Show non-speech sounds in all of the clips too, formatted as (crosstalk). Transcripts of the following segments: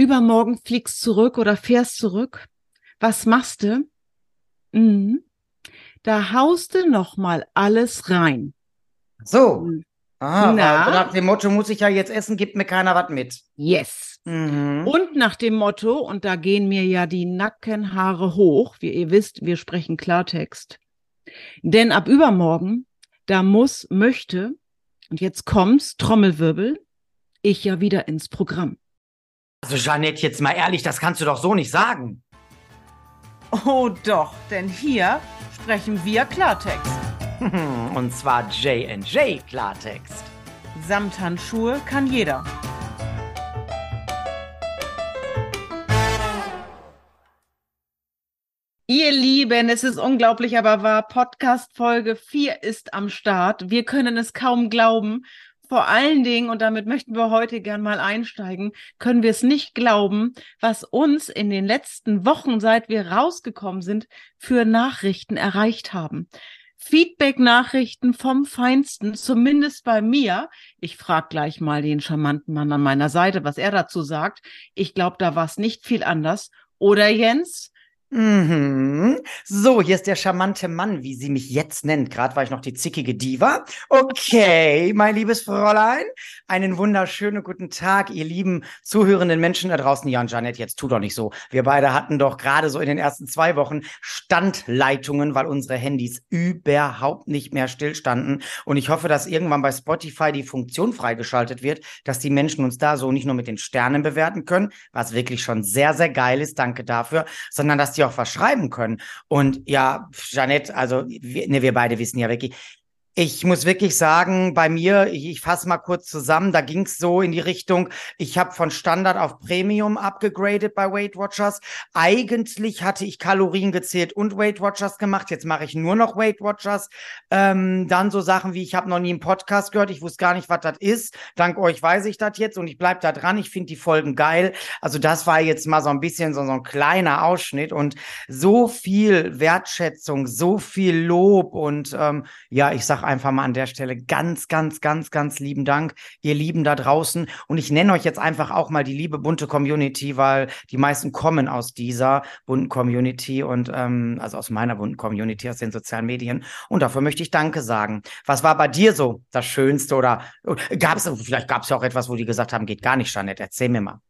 übermorgen fliegst zurück oder fährst zurück. Was machst du? Mhm. Da haust du noch mal alles rein. So. Mhm. Aha, Na? nach dem Motto muss ich ja jetzt essen, gibt mir keiner was mit. Yes. Mhm. Und nach dem Motto, und da gehen mir ja die Nackenhaare hoch, wie ihr wisst, wir sprechen Klartext. Denn ab übermorgen, da muss, möchte, und jetzt kommt's, Trommelwirbel, ich ja wieder ins Programm. Also Jeanette, jetzt mal ehrlich, das kannst du doch so nicht sagen. Oh doch, denn hier sprechen wir Klartext. (laughs) Und zwar J&J Klartext. Samthandschuhe kann jeder. Ihr Lieben, es ist unglaublich, aber wahr. Podcast Folge 4 ist am Start. Wir können es kaum glauben. Vor allen Dingen, und damit möchten wir heute gern mal einsteigen, können wir es nicht glauben, was uns in den letzten Wochen, seit wir rausgekommen sind, für Nachrichten erreicht haben. Feedback-Nachrichten vom Feinsten, zumindest bei mir. Ich frage gleich mal den charmanten Mann an meiner Seite, was er dazu sagt. Ich glaube, da war es nicht viel anders. Oder Jens? Mhm. So, hier ist der charmante Mann, wie sie mich jetzt nennt. Gerade war ich noch die zickige Diva. Okay, mein liebes Fräulein. Einen wunderschönen guten Tag, ihr lieben zuhörenden Menschen da draußen. Ja, und Janet, jetzt tu doch nicht so. Wir beide hatten doch gerade so in den ersten zwei Wochen Standleitungen, weil unsere Handys überhaupt nicht mehr stillstanden. Und ich hoffe, dass irgendwann bei Spotify die Funktion freigeschaltet wird, dass die Menschen uns da so nicht nur mit den Sternen bewerten können, was wirklich schon sehr, sehr geil ist. Danke dafür, sondern dass die auch was schreiben können. Und ja, Jeanette, also wir, ne, wir beide wissen ja wirklich, ich muss wirklich sagen, bei mir, ich, ich fasse mal kurz zusammen, da ging es so in die Richtung, ich habe von Standard auf Premium abgegradet bei Weight Watchers. Eigentlich hatte ich Kalorien gezählt und Weight Watchers gemacht, jetzt mache ich nur noch Weight Watchers. Ähm, dann so Sachen wie, ich habe noch nie einen Podcast gehört, ich wusste gar nicht, was das ist. Dank euch weiß ich das jetzt und ich bleib da dran, ich finde die Folgen geil. Also das war jetzt mal so ein bisschen so, so ein kleiner Ausschnitt und so viel Wertschätzung, so viel Lob und ähm, ja, ich sag einfach mal an der Stelle ganz, ganz, ganz, ganz lieben Dank, ihr Lieben da draußen. Und ich nenne euch jetzt einfach auch mal die liebe bunte Community, weil die meisten kommen aus dieser bunten Community und ähm, also aus meiner bunten Community, aus den sozialen Medien. Und dafür möchte ich Danke sagen. Was war bei dir so das Schönste oder gab es, vielleicht gab es ja auch etwas, wo die gesagt haben, geht gar nicht, Jeanette, erzähl mir mal.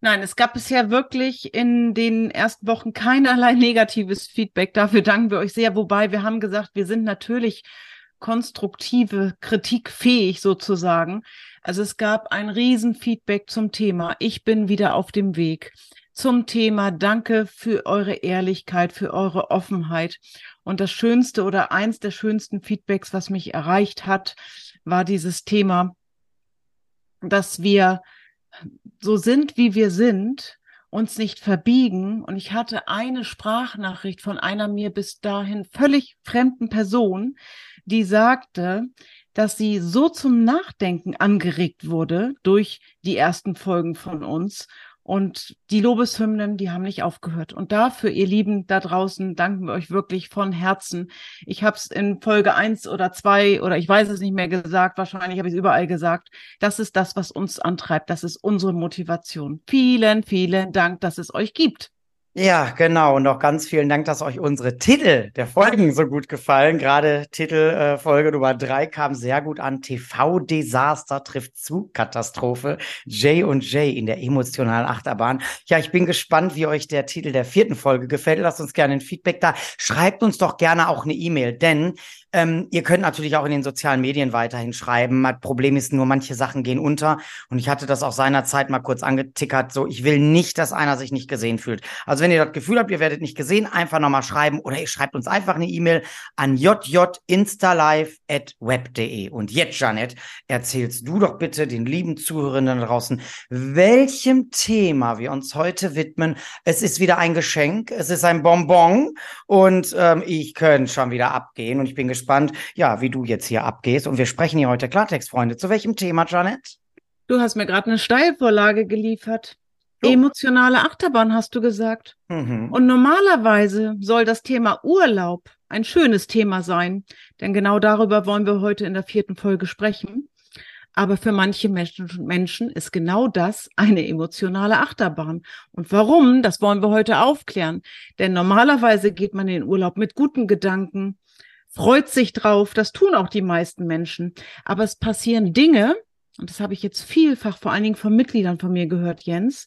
Nein, es gab bisher wirklich in den ersten Wochen keinerlei negatives Feedback. Dafür danken wir euch sehr. Wobei wir haben gesagt, wir sind natürlich konstruktive Kritik fähig sozusagen. Also es gab ein Riesenfeedback zum Thema. Ich bin wieder auf dem Weg zum Thema. Danke für eure Ehrlichkeit, für eure Offenheit. Und das schönste oder eins der schönsten Feedbacks, was mich erreicht hat, war dieses Thema, dass wir so sind, wie wir sind, uns nicht verbiegen. Und ich hatte eine Sprachnachricht von einer mir bis dahin völlig fremden Person, die sagte, dass sie so zum Nachdenken angeregt wurde durch die ersten Folgen von uns. Und die Lobeshymnen, die haben nicht aufgehört. Und dafür, ihr Lieben da draußen, danken wir euch wirklich von Herzen. Ich habe es in Folge eins oder zwei oder ich weiß es nicht mehr gesagt, wahrscheinlich habe ich es überall gesagt. Das ist das, was uns antreibt. Das ist unsere Motivation. Vielen, vielen Dank, dass es euch gibt. Ja, genau. Und auch ganz vielen Dank, dass euch unsere Titel der Folgen so gut gefallen. Gerade Titel äh, Nummer drei kam sehr gut an. TV-Desaster trifft zu Katastrophe. J und J in der emotionalen Achterbahn. Ja, ich bin gespannt, wie euch der Titel der vierten Folge gefällt. Lasst uns gerne ein Feedback da. Schreibt uns doch gerne auch eine E-Mail, denn ähm, ihr könnt natürlich auch in den sozialen Medien weiterhin schreiben. Das Problem ist nur, manche Sachen gehen unter. Und ich hatte das auch seinerzeit mal kurz angetickert. So, ich will nicht, dass einer sich nicht gesehen fühlt. Also wenn ihr das Gefühl habt, ihr werdet nicht gesehen, einfach nochmal schreiben oder ihr schreibt uns einfach eine E-Mail an jjinstalive.web.de. Und jetzt, Janet, erzählst du doch bitte den lieben Zuhörenden draußen, welchem Thema wir uns heute widmen. Es ist wieder ein Geschenk, es ist ein Bonbon und ähm, ich könnte schon wieder abgehen und ich bin gespannt, ja, wie du jetzt hier abgehst. Und wir sprechen hier heute Klartext, Freunde. Zu welchem Thema, Janet? Du hast mir gerade eine Steilvorlage geliefert. So. Emotionale Achterbahn hast du gesagt. Mhm. Und normalerweise soll das Thema Urlaub ein schönes Thema sein, denn genau darüber wollen wir heute in der vierten Folge sprechen. Aber für manche Menschen ist genau das eine emotionale Achterbahn. Und warum, das wollen wir heute aufklären. Denn normalerweise geht man in den Urlaub mit guten Gedanken, freut sich drauf, das tun auch die meisten Menschen. Aber es passieren Dinge, und das habe ich jetzt vielfach vor allen Dingen von Mitgliedern von mir gehört, Jens,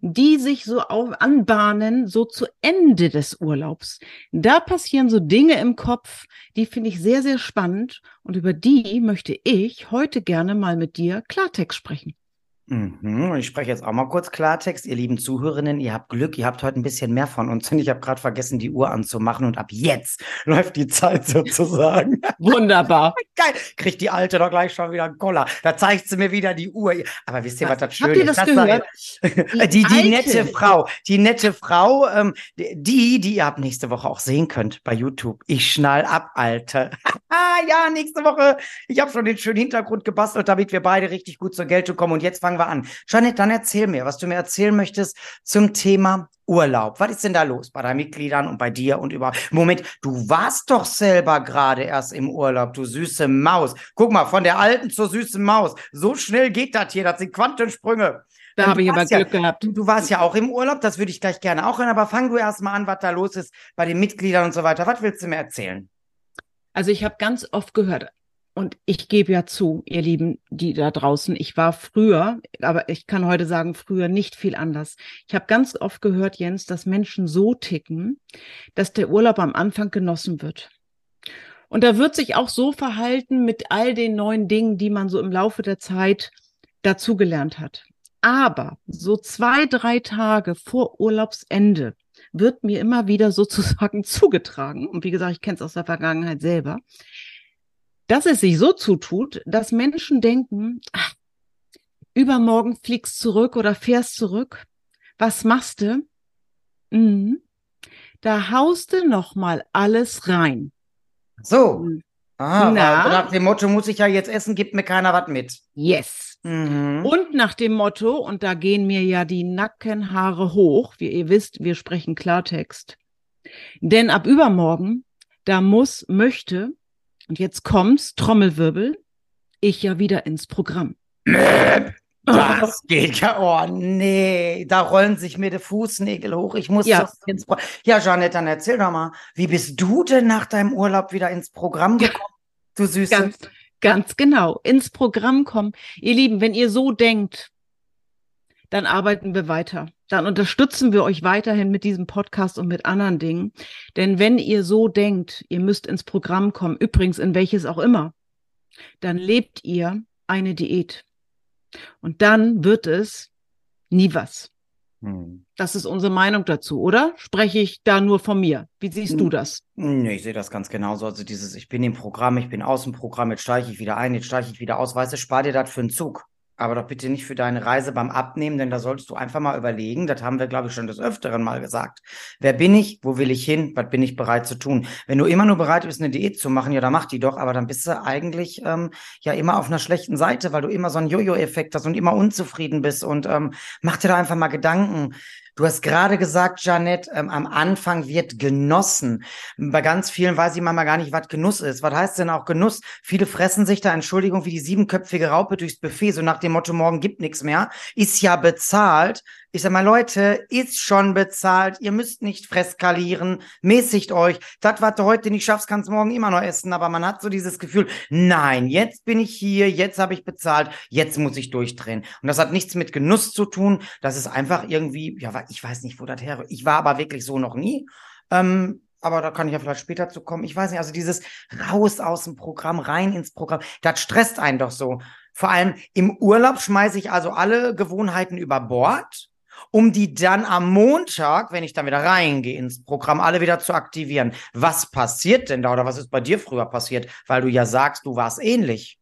die sich so auf, anbahnen, so zu Ende des Urlaubs. Da passieren so Dinge im Kopf, die finde ich sehr, sehr spannend und über die möchte ich heute gerne mal mit dir Klartext sprechen. Mhm. Ich spreche jetzt auch mal kurz Klartext. Ihr lieben Zuhörerinnen, ihr habt Glück, ihr habt heute ein bisschen mehr von uns. Und ich habe gerade vergessen, die Uhr anzumachen. Und ab jetzt läuft die Zeit sozusagen. (laughs) Wunderbar. (laughs) Geil. Kriegt die Alte doch gleich schon wieder einen Koller. Da zeigt sie mir wieder die Uhr. Aber wisst ihr, was, was das Schöne ist? Habt ihr das gehört? (laughs) Die, die, die nette Frau, die nette Frau, ähm, die, die ihr ab nächste Woche auch sehen könnt bei YouTube. Ich schnall ab, Alte. ah, ja, nächste Woche. Ich habe schon den schönen Hintergrund gebastelt, damit wir beide richtig gut zur Geltung kommen. Und jetzt fangen fangen wir an. Janet, dann erzähl mir, was du mir erzählen möchtest zum Thema Urlaub. Was ist denn da los bei deinen Mitgliedern und bei dir und überhaupt? Moment, du warst doch selber gerade erst im Urlaub, du süße Maus. Guck mal, von der alten zur süßen Maus. So schnell geht das hier, das sind Quantensprünge. Da habe ich aber Glück ja, gehabt. Du warst ja auch im Urlaub, das würde ich gleich gerne auch hören, aber fang du erst mal an, was da los ist bei den Mitgliedern und so weiter. Was willst du mir erzählen? Also ich habe ganz oft gehört, und ich gebe ja zu, ihr Lieben, die da draußen, ich war früher, aber ich kann heute sagen, früher nicht viel anders. Ich habe ganz oft gehört, Jens, dass Menschen so ticken, dass der Urlaub am Anfang genossen wird. Und da wird sich auch so verhalten mit all den neuen Dingen, die man so im Laufe der Zeit dazugelernt hat. Aber so zwei, drei Tage vor Urlaubsende wird mir immer wieder (laughs) sozusagen zugetragen. Und wie gesagt, ich kenne es aus der Vergangenheit selber dass es sich so zutut, dass Menschen denken, ach, übermorgen fliegst zurück oder fährst zurück. Was machst du? Mhm. Da haust du noch mal alles rein. So. Ah, nach dem Motto muss ich ja jetzt essen, gibt mir keiner was mit. Yes. Mhm. Und nach dem Motto, und da gehen mir ja die Nackenhaare hoch, wie ihr wisst, wir sprechen Klartext. Denn ab übermorgen, da muss, möchte und jetzt kommt's, Trommelwirbel, ich ja wieder ins Programm. Das geht ja, oh nee, da rollen sich mir die Fußnägel hoch. Ich muss ja. ins Pro Ja, Jeanette, dann erzähl doch mal, wie bist du denn nach deinem Urlaub wieder ins Programm gekommen, du Süße? Ganz, ganz genau, ins Programm kommen. Ihr Lieben, wenn ihr so denkt, dann arbeiten wir weiter. Dann unterstützen wir euch weiterhin mit diesem Podcast und mit anderen Dingen. Denn wenn ihr so denkt, ihr müsst ins Programm kommen, übrigens in welches auch immer, dann lebt ihr eine Diät. Und dann wird es nie was. Hm. Das ist unsere Meinung dazu, oder? Spreche ich da nur von mir? Wie siehst hm. du das? Nee, ich sehe das ganz genauso. Also dieses, ich bin im Programm, ich bin aus dem Programm, jetzt steige ich wieder ein, jetzt steige ich wieder aus. Weißt du, spar dir das für einen Zug aber doch bitte nicht für deine Reise beim Abnehmen, denn da solltest du einfach mal überlegen, das haben wir, glaube ich, schon des Öfteren mal gesagt. Wer bin ich? Wo will ich hin? Was bin ich bereit zu tun? Wenn du immer nur bereit bist, eine Diät zu machen, ja, dann mach die doch, aber dann bist du eigentlich ähm, ja immer auf einer schlechten Seite, weil du immer so einen Jojo-Effekt hast und immer unzufrieden bist und ähm, mach dir da einfach mal Gedanken. Du hast gerade gesagt, Janet, ähm, am Anfang wird genossen. Bei ganz vielen weiß ich manchmal gar nicht, was Genuss ist. Was heißt denn auch Genuss? Viele fressen sich da, Entschuldigung, wie die siebenköpfige Raupe durchs Buffet, so nach dem Motto, morgen gibt nichts mehr. Ist ja bezahlt. Ich sag mal, Leute, ist schon bezahlt. Ihr müsst nicht fresskalieren. Mäßigt euch. Das, was du heute nicht schaffst, kannst morgen immer noch essen. Aber man hat so dieses Gefühl, nein, jetzt bin ich hier, jetzt habe ich bezahlt, jetzt muss ich durchdrehen. Und das hat nichts mit Genuss zu tun. Das ist einfach irgendwie, ja, ich weiß nicht, wo das her. Ich war aber wirklich so noch nie. Ähm, aber da kann ich ja vielleicht später zu kommen. Ich weiß nicht, also dieses raus aus dem Programm, rein ins Programm, das stresst einen doch so. Vor allem im Urlaub schmeiße ich also alle Gewohnheiten über Bord um die dann am Montag, wenn ich dann wieder reingehe ins Programm, alle wieder zu aktivieren. Was passiert denn da oder was ist bei dir früher passiert? Weil du ja sagst, du warst ähnlich.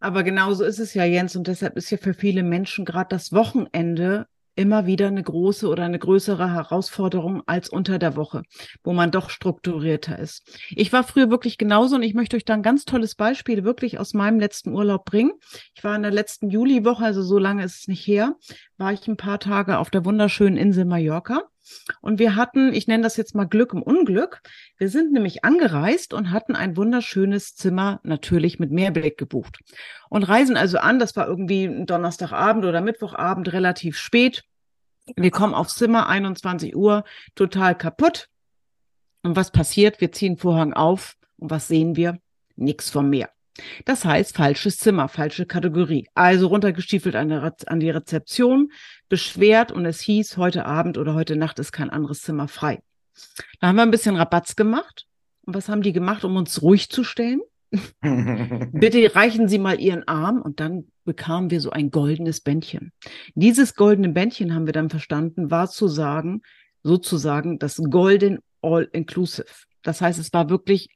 Aber genauso ist es ja, Jens, und deshalb ist ja für viele Menschen gerade das Wochenende immer wieder eine große oder eine größere Herausforderung als unter der Woche, wo man doch strukturierter ist. Ich war früher wirklich genauso und ich möchte euch da ein ganz tolles Beispiel wirklich aus meinem letzten Urlaub bringen. Ich war in der letzten Juliwoche, also so lange ist es nicht her, war ich ein paar Tage auf der wunderschönen Insel Mallorca. Und wir hatten, ich nenne das jetzt mal Glück im Unglück. Wir sind nämlich angereist und hatten ein wunderschönes Zimmer natürlich mit Mehrblick gebucht. Und reisen also an, das war irgendwie Donnerstagabend oder Mittwochabend relativ spät. Wir kommen aufs Zimmer, 21 Uhr, total kaputt. Und was passiert? Wir ziehen Vorhang auf und was sehen wir? Nix vom Meer. Das heißt, falsches Zimmer, falsche Kategorie. Also runtergestiefelt an, an die Rezeption, beschwert und es hieß, heute Abend oder heute Nacht ist kein anderes Zimmer frei. Da haben wir ein bisschen Rabatz gemacht. Und was haben die gemacht, um uns ruhig zu stellen? (laughs) Bitte reichen Sie mal Ihren Arm und dann bekamen wir so ein goldenes Bändchen. Dieses goldene Bändchen haben wir dann verstanden, war zu sagen, sozusagen das Golden All Inclusive. Das heißt, es war wirklich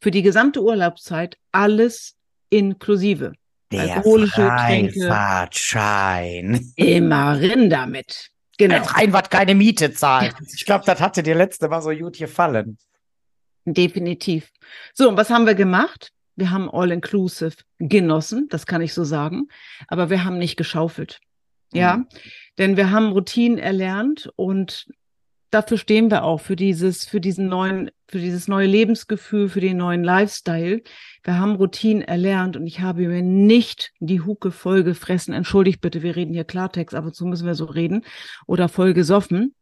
für die gesamte Urlaubszeit alles inklusive. Der Freifahrtschein. Immer rin damit. Genau. Als Reinwart keine Miete zahlt. Ich glaube, das hatte dir letzte Mal so gut gefallen. Definitiv. So, und was haben wir gemacht? Wir haben All-Inclusive genossen, das kann ich so sagen, aber wir haben nicht geschaufelt. Ja, mhm. denn wir haben Routinen erlernt und dafür stehen wir auch, für dieses, für diesen neuen, für dieses neue Lebensgefühl, für den neuen Lifestyle. Wir haben Routinen erlernt und ich habe mir nicht die Hucke voll gefressen. Entschuldigt bitte, wir reden hier Klartext, aber so müssen wir so reden. Oder voll gesoffen.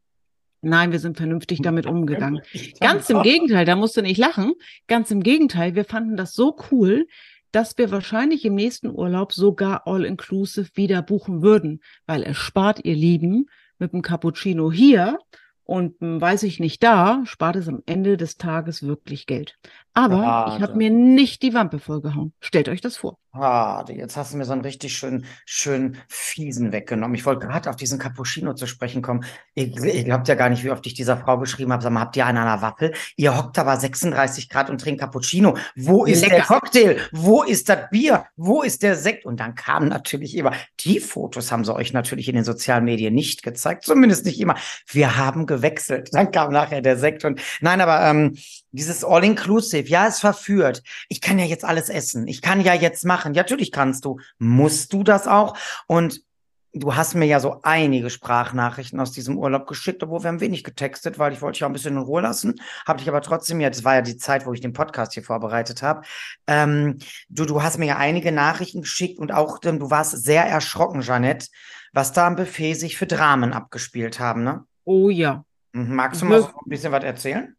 Nein, wir sind vernünftig damit umgegangen. Ganz im Gegenteil, da musst du nicht lachen. Ganz im Gegenteil, wir fanden das so cool, dass wir wahrscheinlich im nächsten Urlaub sogar all-inclusive wieder buchen würden, weil es spart, ihr Lieben, mit dem Cappuccino hier und hm, weiß ich nicht da, spart es am Ende des Tages wirklich Geld. Aber Gerade. ich habe mir nicht die Wampe vollgehauen. Stellt euch das vor. Gerade. Jetzt hast du mir so einen richtig schön, schön fiesen weggenommen. Ich wollte gerade auf diesen Cappuccino zu sprechen kommen. Ihr, ihr, glaubt ja gar nicht, wie oft ich dieser Frau geschrieben habe. Sag mal, habt ihr einen an einer Waffel? Ihr hockt aber 36 Grad und trinkt Cappuccino. Wo ist Lecker. der Cocktail? Wo ist das Bier? Wo ist der Sekt? Und dann kamen natürlich immer, die Fotos haben sie euch natürlich in den sozialen Medien nicht gezeigt. Zumindest nicht immer. Wir haben gewechselt. Dann kam nachher der Sekt und nein, aber ähm, dieses All-Inclusive, ja, es verführt. Ich kann ja jetzt alles essen. Ich kann ja jetzt machen. Ja, natürlich kannst du. Musst du das auch? Und du hast mir ja so einige Sprachnachrichten aus diesem Urlaub geschickt, obwohl wir haben wenig getextet, weil ich wollte dich auch ein bisschen in Ruhe lassen. Habe dich aber trotzdem ja, das war ja die Zeit, wo ich den Podcast hier vorbereitet habe. Ähm, du, du hast mir ja einige Nachrichten geschickt und auch du warst sehr erschrocken, Jeanette, was da am Buffet sich für Dramen abgespielt haben, ne? Oh ja. Mhm. Magst du mal so ein bisschen was erzählen?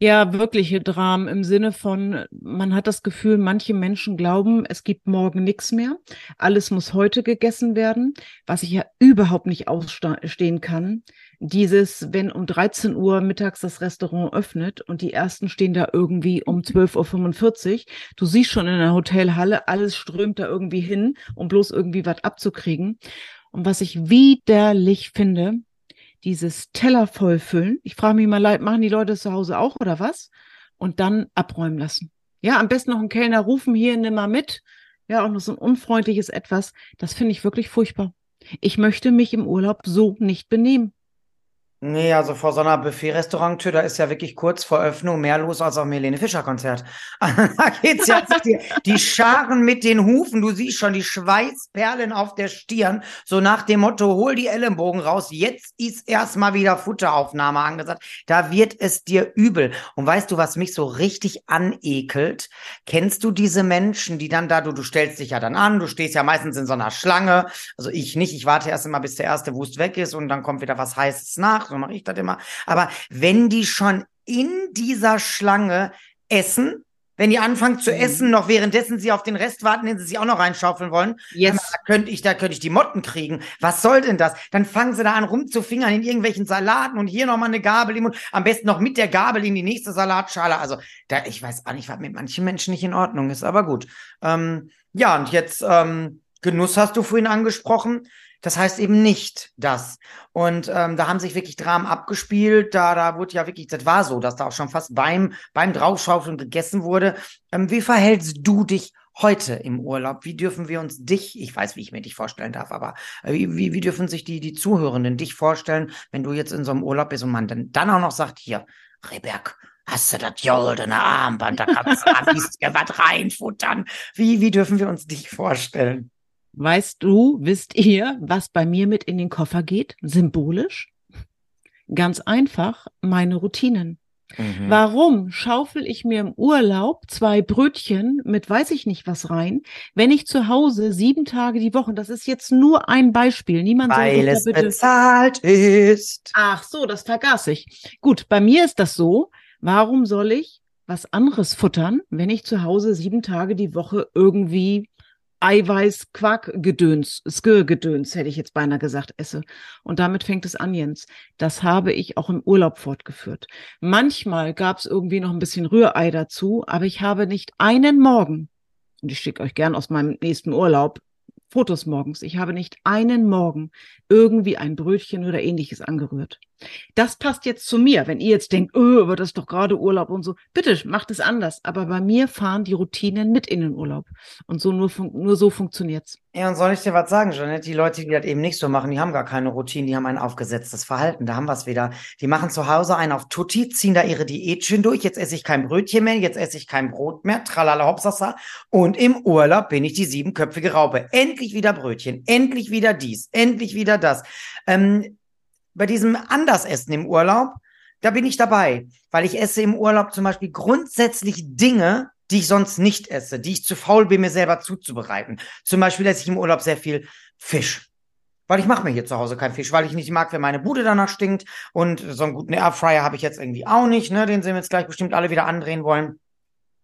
Ja, wirkliche Dramen im Sinne von, man hat das Gefühl, manche Menschen glauben, es gibt morgen nichts mehr. Alles muss heute gegessen werden, was ich ja überhaupt nicht ausstehen kann. Dieses, wenn um 13 Uhr mittags das Restaurant öffnet und die ersten stehen da irgendwie um 12.45 Uhr. Du siehst schon in der Hotelhalle, alles strömt da irgendwie hin, um bloß irgendwie was abzukriegen. Und was ich widerlich finde, dieses Teller vollfüllen. Ich frage mich mal, machen die Leute das zu Hause auch oder was? Und dann abräumen lassen. Ja, am besten noch einen Kellner rufen, hier, nimm mal mit. Ja, auch noch so ein unfreundliches Etwas. Das finde ich wirklich furchtbar. Ich möchte mich im Urlaub so nicht benehmen. Nee, also vor so einer Buffet-Restauranttür, da ist ja wirklich kurz vor Öffnung mehr los als auf dem Helene Fischer-Konzert. (laughs) da geht's ja (laughs) die, die Scharen mit den Hufen, du siehst schon die Schweißperlen auf der Stirn, so nach dem Motto, hol die Ellenbogen raus, jetzt ist erstmal wieder Futteraufnahme angesagt. Da wird es dir übel. Und weißt du, was mich so richtig anekelt? Kennst du diese Menschen, die dann da, du, du stellst dich ja dann an, du stehst ja meistens in so einer Schlange, also ich nicht, ich warte erst immer, bis der erste Wust weg ist und dann kommt wieder was Heißes nach so mache ich das immer. Aber wenn die schon in dieser Schlange essen, wenn die anfangen zu mhm. essen, noch währenddessen sie auf den Rest warten, den sie sich auch noch reinschaufeln wollen, yes. da könnte ich, da könnte ich die Motten kriegen. Was soll denn das? Dann fangen sie da an rumzufingern in irgendwelchen Salaten und hier nochmal eine Gabel im Mund, am besten noch mit der Gabel in die nächste Salatschale. Also, da, ich weiß auch nicht, was mit manchen Menschen nicht in Ordnung ist, aber gut. Ähm, ja, und jetzt, ähm, Genuss hast du vorhin angesprochen. Das heißt eben nicht das. Und ähm, da haben sich wirklich Dramen abgespielt. Da, da wurde ja wirklich, das war so, dass da auch schon fast beim, beim Draufschaufeln gegessen wurde. Ähm, wie verhältst du dich heute im Urlaub? Wie dürfen wir uns dich, ich weiß, wie ich mir dich vorstellen darf, aber äh, wie, wie dürfen sich die, die Zuhörenden dich vorstellen, wenn du jetzt in so einem Urlaub bist und man dann, dann auch noch sagt, hier, Reberg, hast du das goldene Armband, da kannst du ein was reinfuttern. Wie, wie dürfen wir uns dich vorstellen? Weißt du, wisst ihr, was bei mir mit in den Koffer geht? Symbolisch? Ganz einfach meine Routinen. Mhm. Warum schaufel ich mir im Urlaub zwei Brötchen mit weiß ich nicht was rein, wenn ich zu Hause sieben Tage die Woche, das ist jetzt nur ein Beispiel, niemand Weil soll es bitte... bezahlt ist. Ach so, das vergaß ich. Gut, bei mir ist das so, warum soll ich was anderes futtern, wenn ich zu Hause sieben Tage die Woche irgendwie Eiweiß, Quark, Gedöns, Skir-Gedöns, hätte ich jetzt beinahe gesagt, esse. Und damit fängt es an, Jens. Das habe ich auch im Urlaub fortgeführt. Manchmal gab es irgendwie noch ein bisschen Rührei dazu, aber ich habe nicht einen Morgen, und ich schicke euch gern aus meinem nächsten Urlaub Fotos morgens. Ich habe nicht einen Morgen irgendwie ein Brötchen oder ähnliches angerührt. Das passt jetzt zu mir. Wenn ihr jetzt denkt, oh, aber das ist doch gerade Urlaub und so, bitte macht es anders. Aber bei mir fahren die Routinen mit in den Urlaub. Und so nur, nur so funktioniert's. Ja, und soll ich dir was sagen, Jeanette? Die Leute, die das eben nicht so machen, die haben gar keine Routine, die haben ein aufgesetztes Verhalten. Da haben wir es wieder. Die machen zu Hause einen auf Tutti, ziehen da ihre Diätchen durch. Jetzt esse ich kein Brötchen mehr, jetzt esse ich kein Brot mehr. Tralala hopsasa. Und im Urlaub bin ich die siebenköpfige Raupe. Endlich wieder Brötchen, endlich wieder dies, endlich wieder das. Ähm, bei diesem Andersessen im Urlaub, da bin ich dabei, weil ich esse im Urlaub zum Beispiel grundsätzlich Dinge, die ich sonst nicht esse, die ich zu faul bin, mir selber zuzubereiten. Zum Beispiel esse ich im Urlaub sehr viel Fisch. Weil ich mache mir hier zu Hause keinen Fisch, weil ich nicht mag, wenn meine Bude danach stinkt. Und so einen guten Airfryer habe ich jetzt irgendwie auch nicht, ne? Den sie mir jetzt gleich bestimmt alle wieder andrehen wollen.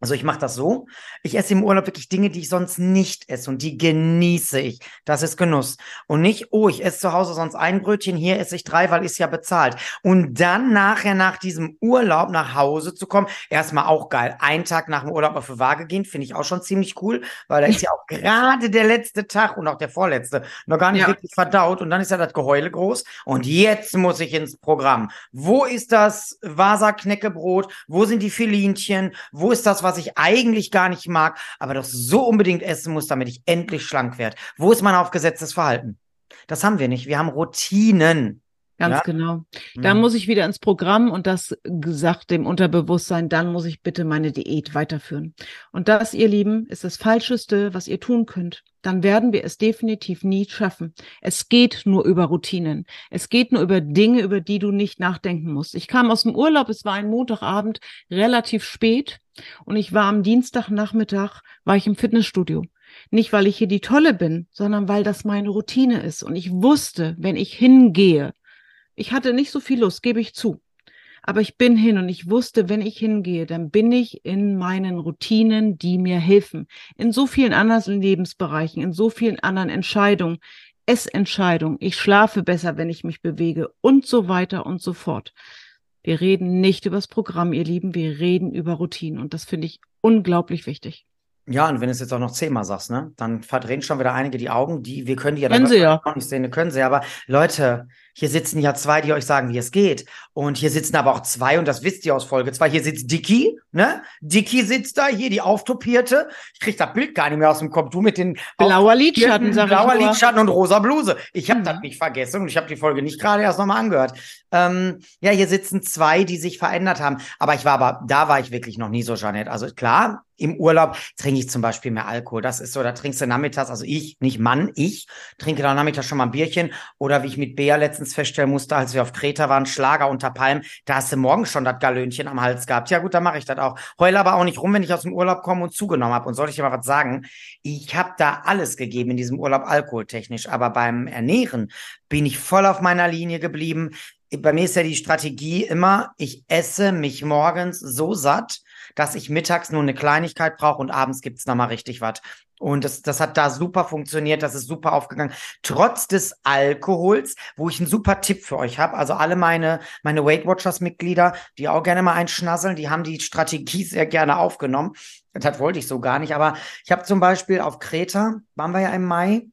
Also ich mache das so. Ich esse im Urlaub wirklich Dinge, die ich sonst nicht esse und die genieße ich. Das ist Genuss. Und nicht, oh, ich esse zu Hause sonst ein Brötchen, hier esse ich drei, weil ist ja bezahlt. Und dann nachher nach diesem Urlaub nach Hause zu kommen, erstmal auch geil. Einen Tag nach dem Urlaub auf die Waage gehen, finde ich auch schon ziemlich cool, weil da ist ja (laughs) auch gerade der letzte Tag und auch der vorletzte noch gar nicht ja. wirklich verdaut. Und dann ist ja das Geheule groß. Und jetzt muss ich ins Programm. Wo ist das Vasa-Knäckebrot? Wo sind die Filinchen? Wo ist das, was was ich eigentlich gar nicht mag, aber doch so unbedingt essen muss, damit ich endlich schlank werde. Wo ist mein aufgesetztes Verhalten? Das haben wir nicht. Wir haben Routinen. Ganz ja? genau. Da mhm. muss ich wieder ins Programm und das gesagt dem Unterbewusstsein, dann muss ich bitte meine Diät weiterführen. Und das, ihr Lieben, ist das Falscheste, was ihr tun könnt. Dann werden wir es definitiv nie schaffen. Es geht nur über Routinen. Es geht nur über Dinge, über die du nicht nachdenken musst. Ich kam aus dem Urlaub, es war ein Montagabend, relativ spät und ich war am Dienstagnachmittag, war ich im Fitnessstudio. Nicht, weil ich hier die Tolle bin, sondern weil das meine Routine ist. Und ich wusste, wenn ich hingehe, ich hatte nicht so viel Lust, gebe ich zu. Aber ich bin hin und ich wusste, wenn ich hingehe, dann bin ich in meinen Routinen, die mir helfen. In so vielen anderen Lebensbereichen, in so vielen anderen Entscheidungen, Essentscheidungen. Ich schlafe besser, wenn ich mich bewege und so weiter und so fort. Wir reden nicht über das Programm, ihr Lieben, wir reden über Routinen und das finde ich unglaublich wichtig. Ja, und wenn du es jetzt auch noch zehnmal sagst, ne, dann verdrehen schon wieder einige die Augen, die, wir können die ja können sie ja. auch nicht sehen, können sie, aber Leute, hier sitzen ja zwei, die euch sagen, wie es geht. Und hier sitzen aber auch zwei, und das wisst ihr aus Folge zwei. Hier sitzt Dicky, ne? Dicky sitzt da, hier die auftopierte. Ich krieg das Bild gar nicht mehr aus dem Kopf. Du mit den blauer Lidschatten, sag blauer Lidschatten und rosa Bluse. Ich habe mhm. das nicht vergessen und ich habe die Folge nicht gerade erst nochmal angehört. Ähm, ja, hier sitzen zwei, die sich verändert haben. Aber ich war aber, da war ich wirklich noch nie so, Jeanette. Also klar, im Urlaub trinke ich zum Beispiel mehr Alkohol. Das ist so, da trinkst du nachmittags, also ich, nicht Mann, ich trinke da nachmittags schon mal ein Bierchen. Oder wie ich mit Bea letztens letztens feststellen musste, als wir auf Kreta waren, Schlager unter Palmen, da hast du morgen schon das Galönchen am Hals gehabt. Ja gut, dann mache ich das auch. Heule aber auch nicht rum, wenn ich aus dem Urlaub komme und zugenommen habe. Und soll ich dir mal was sagen? Ich habe da alles gegeben in diesem Urlaub alkoholtechnisch, aber beim Ernähren bin ich voll auf meiner Linie geblieben. Bei mir ist ja die Strategie immer, ich esse mich morgens so satt, dass ich mittags nur eine Kleinigkeit brauche und abends gibt's noch mal richtig was. Und das, das hat da super funktioniert, das ist super aufgegangen. Trotz des Alkohols, wo ich einen super Tipp für euch habe. Also alle meine, meine Weight Watchers-Mitglieder, die auch gerne mal einschnasseln, die haben die Strategie (laughs) sehr gerne aufgenommen. Das wollte ich so gar nicht. Aber ich habe zum Beispiel auf Kreta, waren wir ja im Mai,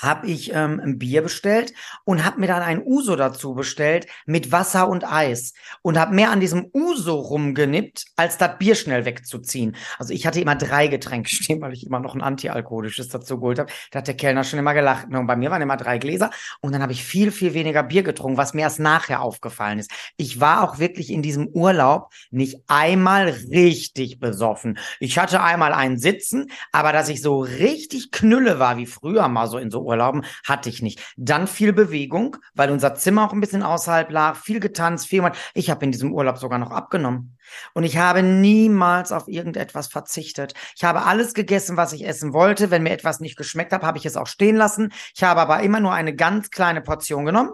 habe ich ähm, ein Bier bestellt und habe mir dann ein Uso dazu bestellt mit Wasser und Eis und habe mehr an diesem Uso rumgenippt, als das Bier schnell wegzuziehen. Also ich hatte immer drei Getränke (laughs) stehen, weil ich immer noch ein antialkoholisches dazu geholt habe. Da hat der Kellner schon immer gelacht. Und bei mir waren immer drei Gläser und dann habe ich viel, viel weniger Bier getrunken, was mir erst nachher aufgefallen ist. Ich war auch wirklich in diesem Urlaub nicht einmal richtig besoffen. Ich hatte einmal einen Sitzen, aber dass ich so richtig knülle war wie früher mal so in so Urlauben, hatte ich nicht. Dann viel Bewegung, weil unser Zimmer auch ein bisschen außerhalb lag, viel getanzt, viel. Ich habe in diesem Urlaub sogar noch abgenommen. Und ich habe niemals auf irgendetwas verzichtet. Ich habe alles gegessen, was ich essen wollte. Wenn mir etwas nicht geschmeckt hat, habe ich es auch stehen lassen. Ich habe aber immer nur eine ganz kleine Portion genommen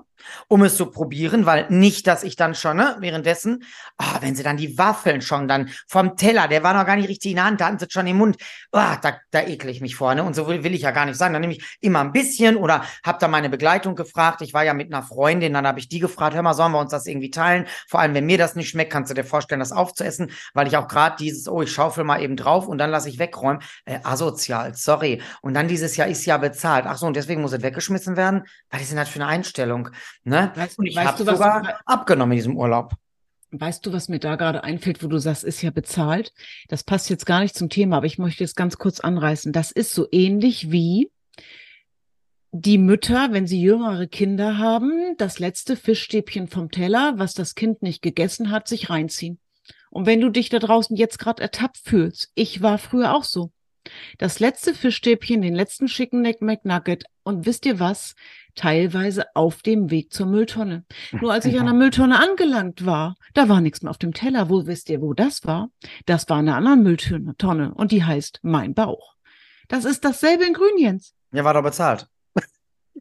um es zu probieren, weil nicht, dass ich dann schon, ne, währenddessen, oh, wenn sie dann die Waffeln schon dann vom Teller, der war noch gar nicht richtig in der Hand, da hatten sie schon im Mund, oh, da, da ekle ich mich vor, ne, und so will, will ich ja gar nicht sein. Dann nehme ich immer ein bisschen oder habe da meine Begleitung gefragt. Ich war ja mit einer Freundin, dann habe ich die gefragt, hör mal, sollen wir uns das irgendwie teilen? Vor allem, wenn mir das nicht schmeckt, kannst du dir vorstellen, das aufzuessen, weil ich auch gerade dieses, oh, ich schaufel mal eben drauf und dann lasse ich wegräumen, äh, asozial, sorry. Und dann dieses Jahr ist ja bezahlt. Ach so, und deswegen muss es weggeschmissen werden? Was ist denn das für eine Einstellung? Ne? Weißt, und ich habe du, was- sogar abgenommen in diesem Urlaub. Weißt du, was mir da gerade einfällt, wo du sagst, ist ja bezahlt? Das passt jetzt gar nicht zum Thema, aber ich möchte jetzt ganz kurz anreißen. Das ist so ähnlich wie die Mütter, wenn sie jüngere Kinder haben, das letzte Fischstäbchen vom Teller, was das Kind nicht gegessen hat, sich reinziehen. Und wenn du dich da draußen jetzt gerade ertappt fühlst, ich war früher auch so. Das letzte Fischstäbchen, den letzten Chicken Neck McNugget und wisst ihr was? Teilweise auf dem Weg zur Mülltonne. Nur als ich an der Mülltonne angelangt war, da war nichts mehr auf dem Teller. Wo wisst ihr, wo das war? Das war eine andere Mülltonne und die heißt Mein Bauch. Das ist dasselbe in Grün, Jens. Ja, war doch bezahlt.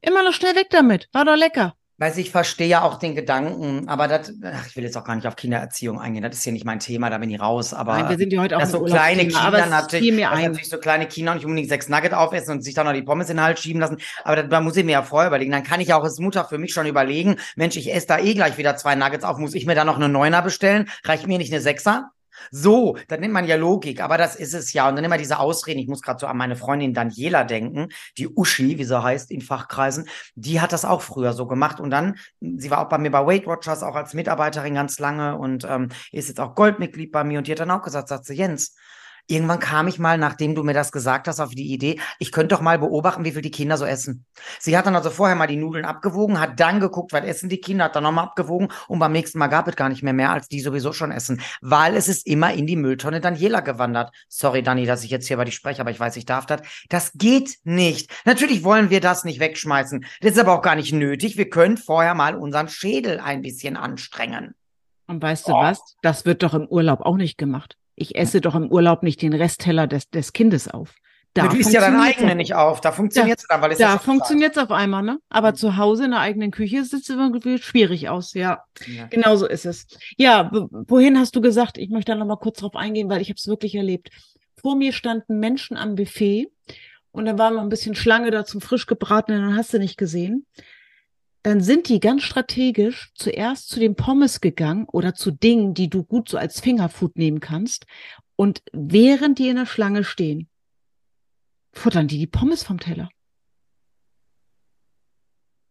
Immer noch schnell weg damit. War doch lecker. Weiß ich verstehe ja auch den Gedanken, aber das, ach, ich will jetzt auch gar nicht auf Kindererziehung eingehen. Das ist ja nicht mein Thema, da bin ich raus. Aber Nein, wir sind ja heute auch so kleine Kinder aber natürlich, mir ein. natürlich so kleine Kinder nicht unbedingt sechs Nugget aufessen und sich dann noch die Pommes in den Hals schieben lassen. Aber da, da muss ich mir ja vorher überlegen. Dann kann ich auch als Mutter für mich schon überlegen, Mensch, ich esse da eh gleich wieder zwei Nuggets auf, muss ich mir da noch eine Neuner bestellen? Reicht mir nicht eine Sechser? So, dann nennt man ja Logik, aber das ist es ja. Und dann immer diese Ausreden. Ich muss gerade so an meine Freundin Daniela denken, die Uschi, wie sie heißt in Fachkreisen. Die hat das auch früher so gemacht. Und dann, sie war auch bei mir bei Weight Watchers, auch als Mitarbeiterin ganz lange und ähm, ist jetzt auch Goldmitglied bei mir. Und die hat dann auch gesagt, sagt sie, Jens, Irgendwann kam ich mal, nachdem du mir das gesagt hast, auf die Idee, ich könnte doch mal beobachten, wie viel die Kinder so essen. Sie hat dann also vorher mal die Nudeln abgewogen, hat dann geguckt, was essen die Kinder, hat dann nochmal abgewogen und beim nächsten Mal gab es gar nicht mehr mehr, als die sowieso schon essen, weil es ist immer in die Mülltonne Daniela gewandert. Sorry, Dani, dass ich jetzt hier über dich spreche, aber ich weiß, ich darf das. Das geht nicht. Natürlich wollen wir das nicht wegschmeißen. Das ist aber auch gar nicht nötig. Wir können vorher mal unseren Schädel ein bisschen anstrengen. Und weißt du Oh. was? Das wird doch im Urlaub auch nicht gemacht. Ich esse doch im Urlaub nicht den Restteller des, des Kindes auf. Da du isst ja dein funktioniert's eigene auf- nicht auf. Da funktioniert es dann, weil es ja Da funktioniert es auf einmal, ne? Aber Mhm. zu Hause in der eigenen Küche sieht es irgendwie schwierig aus, ja. Ja. Genau so ist es. Ja, wohin hast du gesagt? Ich möchte da noch mal kurz drauf eingehen, weil ich habe es wirklich erlebt. Vor mir standen Menschen am Buffet und da war mal ein bisschen Schlange da zum frisch gebratenen, dann hast du nicht gesehen. Dann sind die ganz strategisch zuerst zu den Pommes gegangen oder zu Dingen, die du gut so als Fingerfood nehmen kannst. Und während die in der Schlange stehen, futtern die die Pommes vom Teller.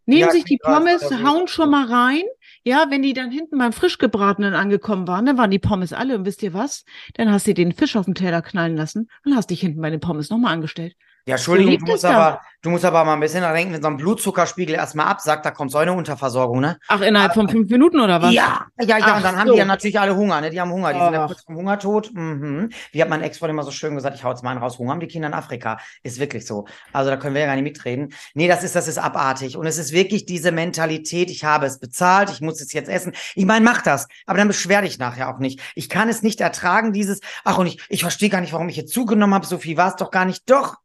Nehmen Ja, sich die Pommes, ist hauen schon mal rein. Ja, wenn die dann hinten beim frisch gebratenen angekommen waren, dann waren die Pommes alle. Und wisst ihr was? Dann hast du den Fisch auf den Teller knallen lassen und hast dich hinten bei den Pommes nochmal angestellt. Ja, Entschuldigung, du musst, aber, du musst aber mal ein bisschen daran denken, wenn so ein Blutzuckerspiegel erstmal absackt, da kommt so eine Unterversorgung, ne? Ach, innerhalb von fünf Minuten oder was? Ja, ja, ja, Ach und dann haben so. die ja natürlich alle Hunger, ne? Die haben Hunger, die sind ja Ach. kurz vom Hungertod. Mhm. Wie hat mein Ex-Freund immer so schön gesagt, ich hau jetzt mal einen raus, Hunger haben die Kinder in Afrika. Ist wirklich so. Also da können wir ja gar nicht mitreden. Nee, das ist, das ist abartig. Und es ist wirklich diese Mentalität, ich habe es bezahlt, ich muss es jetzt essen. Ich meine, mach das, aber dann beschwer dich nachher auch nicht. Ich kann es nicht ertragen, dieses, ach und ich, ich verstehe gar nicht, warum ich jetzt zugenommen habe, so viel war es doch gar nicht. Doch,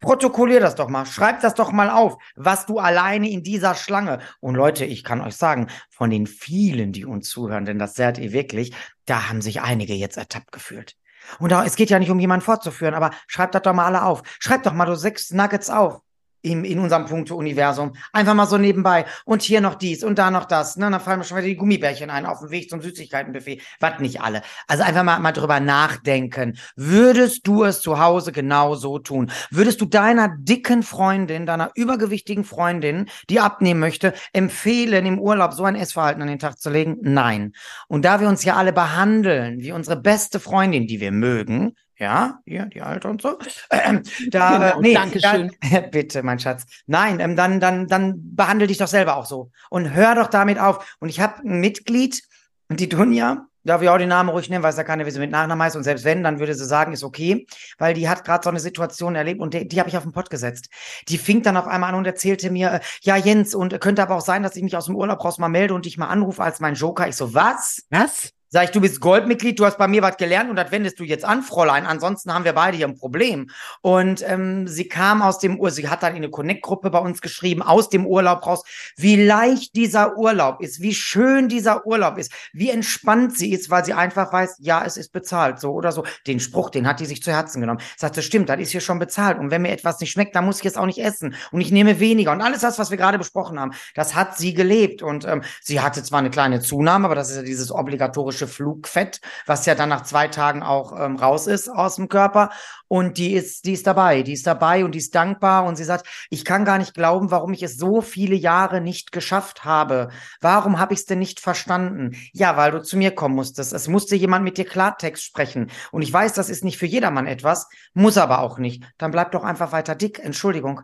Protokollier das doch mal, schreib das doch mal auf, was du alleine in dieser Schlange. Und Leute, ich kann euch sagen, von den vielen, die uns zuhören, denn das seid ihr wirklich, da haben sich einige jetzt ertappt gefühlt. Und da, es geht ja nicht um jemanden fortzuführen, aber schreibt das doch mal alle auf. Schreibt doch mal so sechs Nuggets auf. In, in unserem Punkte-Universum. Einfach mal so nebenbei. Und hier noch dies und da noch das. Ne? Dann fallen mir schon wieder die Gummibärchen ein auf dem Weg zum Süßigkeitenbuffet. Was nicht alle. Also einfach mal, mal drüber nachdenken. Würdest du es zu Hause genau so tun? Würdest du deiner dicken Freundin, deiner übergewichtigen Freundin, die abnehmen möchte, empfehlen, im Urlaub so ein Essverhalten an den Tag zu legen? Nein. Und da wir uns ja alle behandeln, wie unsere beste Freundin, die wir mögen, ja, hier, die Alte und so. Ähm, (clears throat) da, Genau, nee, Dankeschön. Da, (laughs) bitte, mein Schatz. Nein, ähm, dann, dann, dann behandle dich doch selber auch so. Und hör doch damit auf. Und ich habe ein Mitglied, die Dunja, Darf ich auch den Namen ruhig nennen, weiß ja keiner, wie sie mit Nachnamen heißt. Und selbst wenn, dann würde sie sagen, ist okay, weil die hat gerade so eine Situation erlebt und die, die habe ich auf den Pott gesetzt. Die fing dann auf einmal an und erzählte mir, äh, ja Jens, und könnte aber auch sein, dass ich mich aus dem Urlaub raus mal melde und dich mal anrufe als mein Joker. Ich so, was? Was? Sag ich, du bist Goldmitglied, du hast bei mir was gelernt und das wendest du jetzt an, Fräulein. Ansonsten haben wir beide hier ein Problem. Und ähm, sie kam aus dem Urlaub, sie hat dann in eine Connect-Gruppe bei uns geschrieben, aus dem Urlaub raus, wie leicht dieser Urlaub ist, wie schön dieser Urlaub ist, wie entspannt sie ist, weil sie einfach weiß, ja, es ist bezahlt, so oder so. Den Spruch, den hat die sich zu Herzen genommen. Sagte, stimmt, das ist hier schon bezahlt. Und wenn mir etwas nicht schmeckt, dann muss ich es auch nicht essen. Und ich nehme weniger. Und alles das, was wir gerade besprochen haben, das hat sie gelebt. Und ähm, sie hatte zwar eine kleine Zunahme, aber das ist ja dieses obligatorische organische Flugfett, was ja dann nach zwei Tagen auch ähm, raus ist aus dem Körper. Und die ist, die ist dabei, die ist dabei und die ist dankbar. Und sie sagt, ich kann gar nicht glauben, warum ich es so viele Jahre nicht geschafft habe. Warum habe ich es denn nicht verstanden? Ja, weil du zu mir kommen musstest. Es musste jemand mit dir Klartext sprechen. Und ich weiß, das ist nicht für jedermann etwas, muss aber auch nicht. Dann bleib doch einfach weiter dick. Entschuldigung.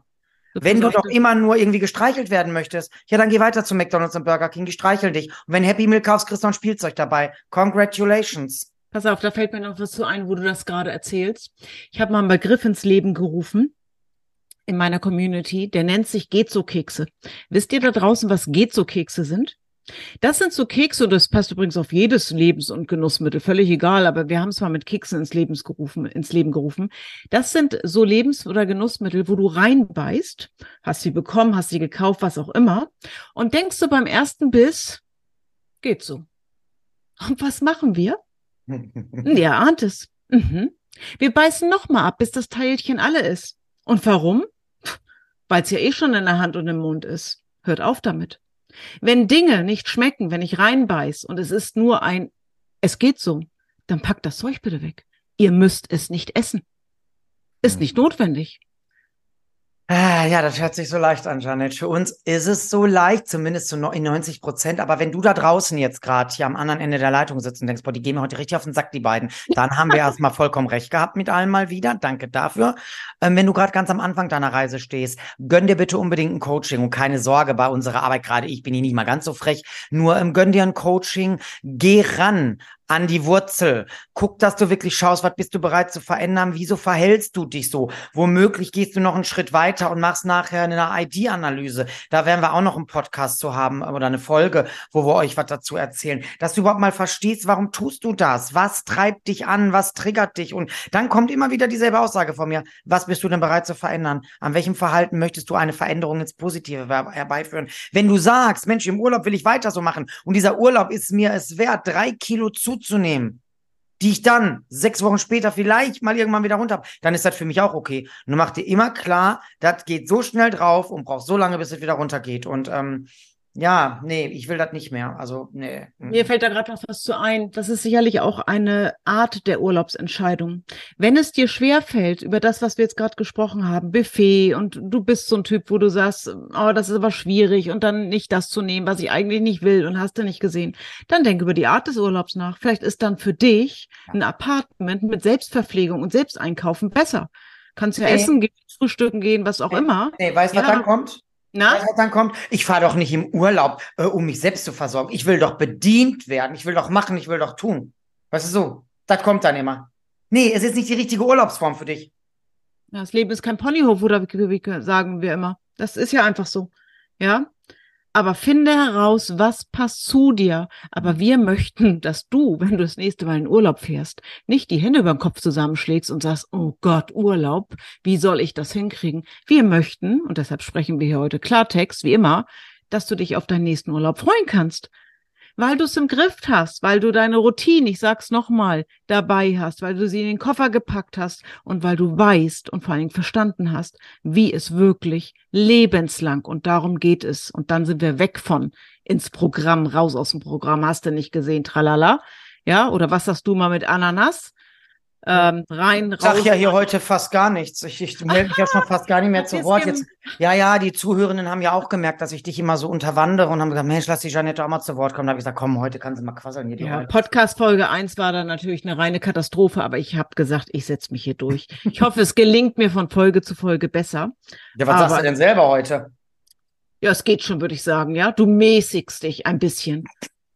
Wenn du doch immer nur irgendwie gestreichelt werden möchtest, ja, dann geh weiter zu McDonald's und Burger King, die streicheln dich. Und wenn Happy Meal kaufst, kriegst du ein Spielzeug dabei. Congratulations. Pass auf, da fällt mir noch was zu ein, wo du das gerade erzählst. Ich habe mal einen Begriff ins Leben gerufen in meiner Community, der nennt sich Geht so Kekse. Wisst ihr da draußen, was Geht so Kekse sind? Das sind so Kekse, das passt übrigens auf jedes Lebens- und Genussmittel, völlig egal, aber wir haben es mal mit Keksen ins, Lebens gerufen, ins Leben gerufen. Das sind so Lebens- oder Genussmittel, wo du reinbeißt, hast sie bekommen, hast sie gekauft, was auch immer, und denkst du beim ersten Biss, geht so. Und was machen wir? (laughs) ja, ahnt es. Mhm. Wir beißen nochmal ab, bis das Teilchen alle ist. Und warum? Weil es ja eh schon in der Hand und im Mund ist. Hört auf damit. Wenn Dinge nicht schmecken, wenn ich reinbeiß und es ist nur ein, es geht so, dann packt das Zeug bitte weg. Ihr müsst es nicht essen. Ist nicht notwendig. Ah, ja, das hört sich so leicht an, Janet. Für uns ist es so leicht, zumindest zu 90 Prozent. Aber wenn du da draußen jetzt gerade hier am anderen Ende der Leitung sitzt und denkst, boah, die gehen mir heute richtig auf den Sack, die beiden, dann haben wir (laughs) erstmal vollkommen recht gehabt mit allen mal wieder. Danke dafür. Ähm, wenn du gerade ganz am Anfang deiner Reise stehst, gönn dir bitte unbedingt ein Coaching und keine Sorge bei unserer Arbeit gerade. Ich bin hier nicht mal ganz so frech. Nur ähm, gönn dir ein Coaching. Geh ran an die Wurzel. Guck, dass du wirklich schaust, was bist du bereit zu verändern, wieso verhältst du dich so? Womöglich gehst du noch einen Schritt weiter und machst nachher eine ID-Analyse. Da werden wir auch noch einen Podcast zu haben oder eine Folge, wo wir euch was dazu erzählen. Dass du überhaupt mal verstehst, warum tust du das? Was treibt dich an? Was triggert dich? Und dann kommt immer wieder dieselbe Aussage von mir. Was bist du denn bereit zu verändern? An welchem Verhalten möchtest du eine Veränderung ins Positive herbeiführen? Wenn du sagst, Mensch, im Urlaub will ich weiter so machen und dieser Urlaub ist mir es wert, drei Kilo zu zuzunehmen, die ich dann sechs Wochen später vielleicht mal irgendwann wieder runter habe, dann ist das für mich auch okay. Nur mach dir immer klar, das geht so schnell drauf und braucht so lange, bis es wieder runtergeht. Und ähm, ja, nee, ich will das nicht mehr. Also, nee. Mir fällt da gerade noch was zu ein. Das ist sicherlich auch eine Art der Urlaubsentscheidung. Wenn es dir schwer fällt, über das, was wir jetzt gerade gesprochen haben, Buffet, und du bist so ein Typ, wo du sagst, oh, das ist aber schwierig und dann nicht das zu nehmen, was ich eigentlich nicht will und hast du nicht gesehen, dann denk über die Art des Urlaubs nach. Vielleicht ist dann für dich ein Apartment mit Selbstverpflegung und Selbsteinkaufen besser. Kannst ja nee. essen gehen, frühstücken gehen, was auch nee. immer. Nee, weißt du, ja. was dann kommt? Na? Dann kommt, ich fahre doch nicht im Urlaub, äh, um mich selbst zu versorgen. Ich will doch bedient werden. Ich will doch machen, ich will doch tun. Weißt du so? Das kommt dann immer. Nee, es ist nicht die richtige Urlaubsform für dich. Das Leben ist kein Ponyhof, oder wie sagen wir immer. Das ist ja einfach so. Ja aber finde heraus, was passt zu dir. Aber mhm. wir möchten, dass du, wenn du das nächste Mal in Urlaub fährst, nicht die Hände über den Kopf zusammenschlägst und sagst, oh Gott, Urlaub, wie soll ich das hinkriegen? Wir möchten, und deshalb sprechen wir hier heute Klartext, wie immer, dass du dich auf deinen nächsten Urlaub freuen kannst weil du es im Griff hast, weil du deine Routine, ich sag's nochmal, dabei hast, weil du sie in den Koffer gepackt hast und weil du weißt und vor allen Dingen verstanden hast, wie es wirklich lebenslang und darum geht es. Und dann sind wir weg von ins Programm, raus aus dem Programm, hast du nicht gesehen, tralala. Ja, oder was sagst du mal mit Ananas? Ähm, rein, raus. Ich sag ja hier heute fast gar nichts. Ich, ich melde mich jetzt noch fast gar nicht mehr (laughs) zu Wort. Jetzt, ja, ja, die Zuhörenden haben ja auch gemerkt, dass ich dich immer so unterwandere und haben gesagt, Mensch, lass die Janette auch mal zu Wort kommen. Da habe ich gesagt, komm, heute kann sie mal quasseln. Hier ja, Podcast Folge 1 war dann natürlich eine reine Katastrophe, aber ich habe gesagt, ich setze mich hier durch. ich hoffe, es gelingt mir von Folge zu Folge besser. Ja, was aber, sagst du denn selber heute? Ja, es geht schon, würde ich sagen, ja. Du mäßigst dich ein bisschen.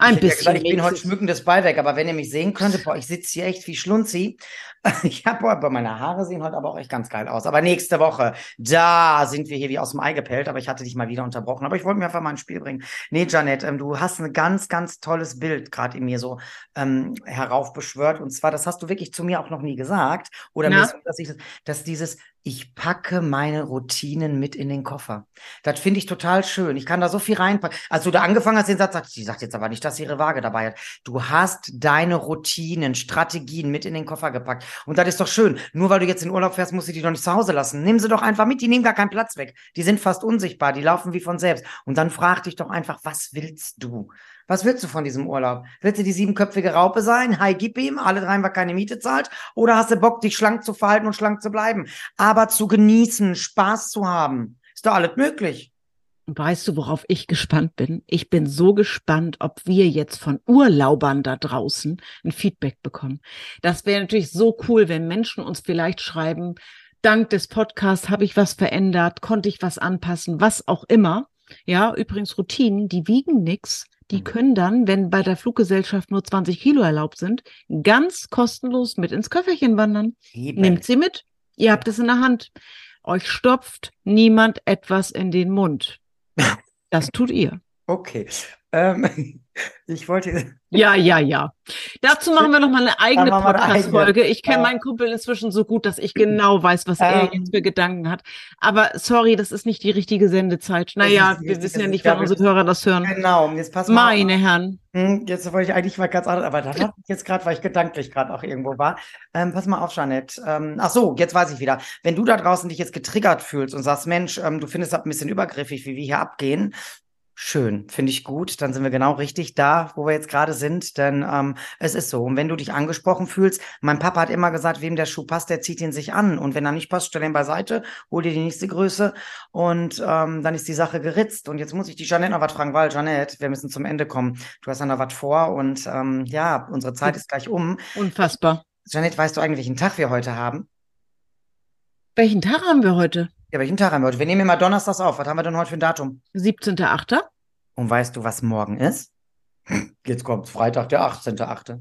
Ein ich hätte ja bisschen. gesagt, ich bin heute schmückendes Beiwerk, aber wenn ihr mich sehen könntet, boah, ich sitze hier echt wie Schlunzi. (laughs) Ich habe aber meine Haare sehen heute aber auch echt ganz geil aus. Aber nächste Woche, da sind wir hier wie aus dem Ei gepellt, aber ich hatte dich mal wieder unterbrochen. Aber ich wollte mir einfach mal ein Spiel bringen. Nee, Janet, ähm, du hast ein ganz, ganz tolles Bild gerade in mir so ähm, heraufbeschwört. Und zwar, das hast du wirklich zu mir auch noch nie gesagt. Oder mir dass, ich das, dass dieses, ich packe meine Routinen mit in den Koffer. Das finde ich total schön. Ich kann da so viel reinpacken. Als du da angefangen hast, den Satz, ich, die sagt jetzt aber nicht, dass sie ihre Waage dabei hat. Du hast deine Routinen, Strategien mit in den Koffer gepackt. Und das ist doch schön. Nur weil du jetzt in Urlaub fährst, musst du die doch nicht zu Hause lassen. Nimm sie doch einfach mit. Die nehmen gar keinen Platz weg. Die sind fast unsichtbar. Die laufen wie von selbst. Und dann frag dich doch einfach, was willst du? Was willst du von diesem Urlaub? Willst du die siebenköpfige Raupe sein? Hi, gib ihm, alle drei, weil keine Miete zahlt? Oder hast du Bock, dich schlank zu verhalten und schlank zu bleiben? Aber zu genießen, Spaß zu haben. Ist doch alles möglich. Weißt du, worauf ich gespannt bin? Ich bin so gespannt, ob wir jetzt von Urlaubern da draußen ein Feedback bekommen. Das wäre natürlich so cool, wenn Menschen uns vielleicht schreiben, dank des Podcasts habe ich was verändert, konnte ich was anpassen, was auch immer. Ja, übrigens Routinen, die wiegen nix. Die Mhm. können dann, wenn bei der Fluggesellschaft nur 20 Kilo erlaubt sind, ganz kostenlos mit ins Köfferchen wandern. Eben. Nehmt sie mit. Ihr habt es in der Hand. Euch stopft niemand etwas in den Mund. (laughs) Das tut ihr. Okay. Ähm, (laughs) ich wollte. (laughs) Ja, ja, ja. Dazu machen wir noch mal eine eigene. Podcast-Folge. Ich kenne Ja. meinen Kumpel inzwischen so gut, dass ich genau weiß, was er Ähm. jetzt für Gedanken hat. Aber sorry, das ist nicht die richtige Sendezeit. Naja, wir wissen ja nicht, wann unsere Hörer das hören. Genau, jetzt pass mal. Meine Herren. Hm, Jetzt wollte ich eigentlich mal ganz anders, aber das hat mich jetzt gerade, weil ich gedanklich gerade auch irgendwo war. Ähm, pass mal auf, Jeanette. Ähm, ach so, jetzt weiß ich wieder. Wenn du da draußen dich jetzt getriggert fühlst und sagst, Mensch, ähm, du findest das ein bisschen übergriffig, wie wir hier abgehen, schön, finde ich gut. Dann sind wir genau richtig da, wo wir jetzt gerade sind, denn ähm, es ist so. Und wenn du dich angesprochen fühlst, mein Papa hat immer gesagt, wem der Schuh passt, der zieht ihn sich an. Und wenn er nicht passt, stell ihn beiseite, hol dir die nächste Größe und ähm, dann ist die Sache geritzt. Und jetzt muss ich die Jeanette noch was fragen, weil Jeanette, wir müssen zum Ende kommen. Du hast ja noch was vor und ähm, ja, unsere Zeit ist gleich um. Unfassbar. Jeanette, weißt du eigentlich, welchen Tag wir heute haben? Welchen Tag haben wir heute? Ja, welchen Tag haben wir heute? Wir nehmen immer donnerstags auf. Was haben wir denn heute für ein Datum? 17.8. Und weißt du, was morgen ist? (laughs) Jetzt kommt Freitag, der 18.8.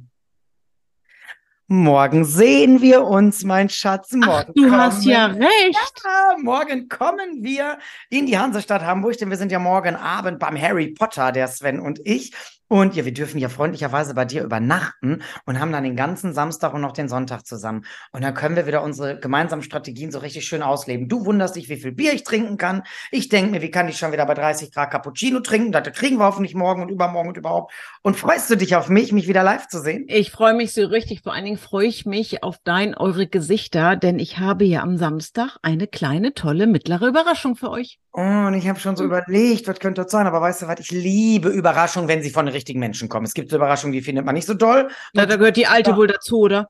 Morgen sehen wir uns, mein Schatz. Ach, Morgen du hast ja recht. Ja, morgen kommen wir in die Hansestadt Hamburg, denn wir sind ja morgen Abend beim Harry Potter, der Sven und ich. Und ja, wir dürfen ja freundlicherweise bei dir übernachten und haben dann den ganzen Samstag und noch den Sonntag zusammen. Und dann können wir wieder unsere gemeinsamen Strategien so richtig schön ausleben. Du wunderst dich, wie viel Bier ich trinken kann. Ich denke mir, wie kann ich schon wieder bei 30 Grad Cappuccino trinken? Das kriegen wir hoffentlich morgen und übermorgen und überhaupt. Und freust du dich auf mich, mich wieder live zu sehen? Ich freue mich so richtig. Vor allen Dingen freue ich mich auf dein, eure Gesichter, denn ich habe ja am Samstag eine kleine, tolle, mittlere Überraschung für euch. Oh, und ich habe schon so überlegt, was könnte das sein? Aber weißt du was, ich liebe Überraschungen, wenn sie von richtigen Menschen kommen. Es gibt Überraschungen, die findet man nicht so toll. Na, da gehört die alte Ja. wohl dazu, oder?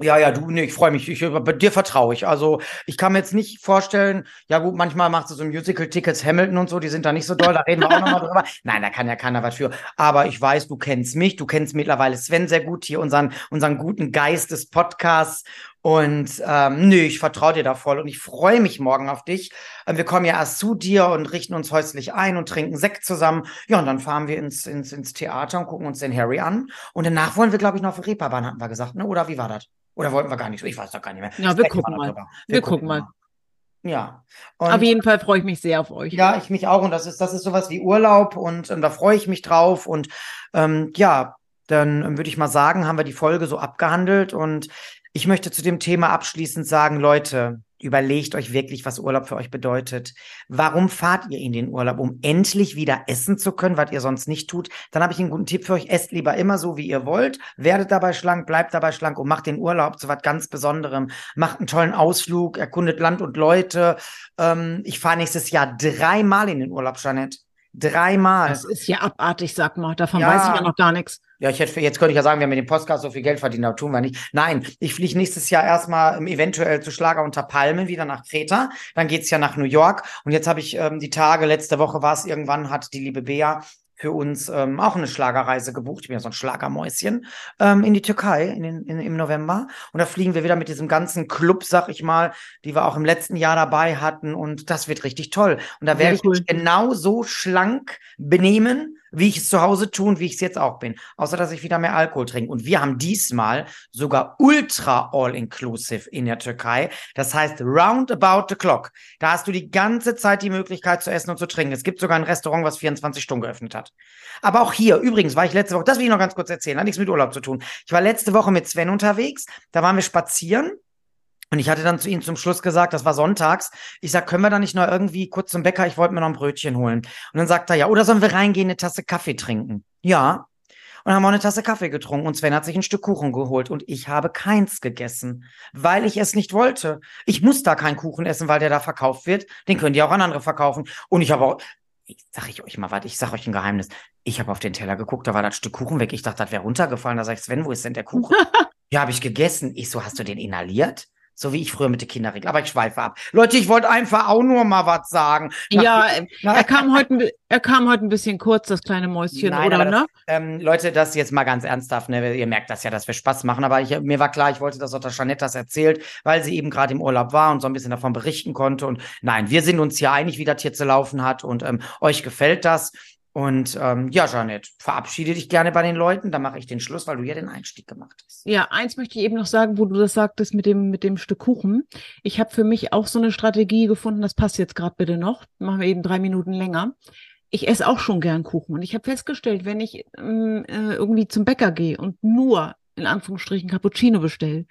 Ja, ja, du, nee, ich freue mich. Ich, bei dir vertraue ich. Also, ich kann mir jetzt nicht vorstellen, ja gut, manchmal macht sie so Musical-Tickets Hamilton und so, die sind da nicht so doll, da reden wir auch nochmal drüber. (laughs) Nein, da kann ja keiner was für. Aber ich weiß, du kennst mich, du kennst mittlerweile Sven sehr gut, hier unseren, unseren guten Geist des Podcasts. Und ähm, nö, ich vertraue dir da voll und ich freue mich morgen auf dich. Ähm, wir kommen ja erst zu dir und richten uns häuslich ein und trinken Sekt zusammen. Ja, und dann fahren wir ins, ins, ins Theater und gucken uns den Harry an. Und danach wollen wir, glaube ich, noch auf die Reeperbahn, hatten wir gesagt, ne? Oder wie war das? Oder wollten wir gar nicht? Ich weiß doch gar nicht mehr. Ja, wir gucken noch mal. drüber. Wir gucken mal. Ja. Und Auf jeden Fall freue ich mich sehr auf euch. ja, ich mich auch. Und das ist, das ist sowas wie Urlaub und ähm, da freue ich mich drauf. Und ähm, ja, dann ähm, würde ich mal sagen, haben wir die Folge so abgehandelt. Und ich möchte zu dem Thema abschließend sagen, Leute, überlegt euch wirklich, was Urlaub für euch bedeutet. Warum fahrt ihr in den Urlaub? Um endlich wieder essen zu können, was ihr sonst nicht tut. Dann habe ich einen guten Tipp für euch. Esst lieber immer so, wie ihr wollt. Werdet dabei schlank, bleibt dabei schlank und macht den Urlaub zu was ganz Besonderem. Macht einen tollen Ausflug, erkundet Land und Leute. Ähm, ich fahre nächstes Jahr dreimal in den Urlaub, Jeanette. Dreimal. Das ist ja abartig, sag mal. Davon Ja. weiß ich ja noch gar nichts. Ja, ich hätte, jetzt könnte ich ja sagen, wir haben mit dem Podcast so viel Geld verdient, aber tun wir nicht. Nein, ich fliege nächstes Jahr erstmal ähm, eventuell zu Schlager unter Palmen wieder nach Kreta. Dann geht's ja nach New York. Und jetzt habe ich ähm, die Tage, letzte Woche war es irgendwann, hat die liebe Bea für uns ähm, auch eine Schlagerreise gebucht. Ich bin ja so ein Schlagermäuschen ähm, in die Türkei in den, in, im November. Und da fliegen wir wieder mit diesem ganzen Club, sag ich mal, die wir auch im letzten Jahr dabei hatten. Und das wird richtig toll. Und da werde ich cool. mich genau so schlank benehmen, wie ich es zu Hause tue und wie ich es jetzt auch bin. Außer, dass ich wieder mehr Alkohol trinke. Und wir haben diesmal sogar ultra all-inclusive in der Türkei. Das heißt, round about the clock. Da hast du die ganze Zeit die Möglichkeit zu essen und zu trinken. Es gibt sogar ein Restaurant, was 24 Stunden geöffnet hat. Aber auch hier, übrigens, war ich letzte Woche, das will ich noch ganz kurz erzählen, hat nichts mit Urlaub zu tun. Ich war letzte Woche mit Sven unterwegs. Da waren wir spazieren und ich hatte dann zu ihm zum Schluss gesagt, das war sonntags, ich sag, können wir da nicht noch irgendwie kurz zum Bäcker, ich wollte mir noch ein Brötchen holen. Und dann sagt er, ja, oder sollen wir reingehen, eine Tasse Kaffee trinken? Ja. Und haben auch eine Tasse Kaffee getrunken und Sven hat sich ein Stück Kuchen geholt und ich habe keins gegessen, weil ich es nicht wollte. Ich muss da keinen Kuchen essen, weil der da verkauft wird. Den können die auch an andere verkaufen. Und ich habe auch, ich sag ich euch mal was, ich sag euch ein Geheimnis. Ich habe auf den Teller geguckt, da war das Stück Kuchen weg. Ich dachte, das wäre runtergefallen. Da sag ich, Sven, wo ist denn der Kuchen? (laughs) ja, habe ich gegessen. Ich so, hast du den inhaliert? So wie ich früher mit der Kinderregel. Aber ich schweife ab. Leute, ich wollte einfach auch nur mal was sagen. Nach, ja, nach, er kam heute, er kam heute ein bisschen kurz, das kleine Mäuschen, nein, oder, das, ne? Ähm, Leute, das jetzt mal ganz ernsthaft, ne? Ihr merkt das ja, dass wir Spaß machen. Aber ich, mir war klar, ich wollte, dass auch der Jeanette das erzählt, weil sie eben gerade im Urlaub war und so ein bisschen davon berichten konnte. Und nein, wir sind uns ja einig, wie das hier zu laufen hat. Und ähm, euch gefällt das. Und ähm, ja, Janet, verabschiede dich gerne bei den Leuten, dann mache ich den Schluss, weil du ja den Einstieg gemacht hast. Ja, eins möchte ich eben noch sagen, wo du das sagtest mit dem mit dem Stück Kuchen. Ich habe für mich auch so eine Strategie gefunden, das passt jetzt gerade bitte noch, machen wir eben drei Minuten länger. Ich esse auch schon gern Kuchen und ich habe festgestellt, wenn ich ähm, äh, irgendwie zum Bäcker gehe und nur in Anführungsstrichen Cappuccino bestelle,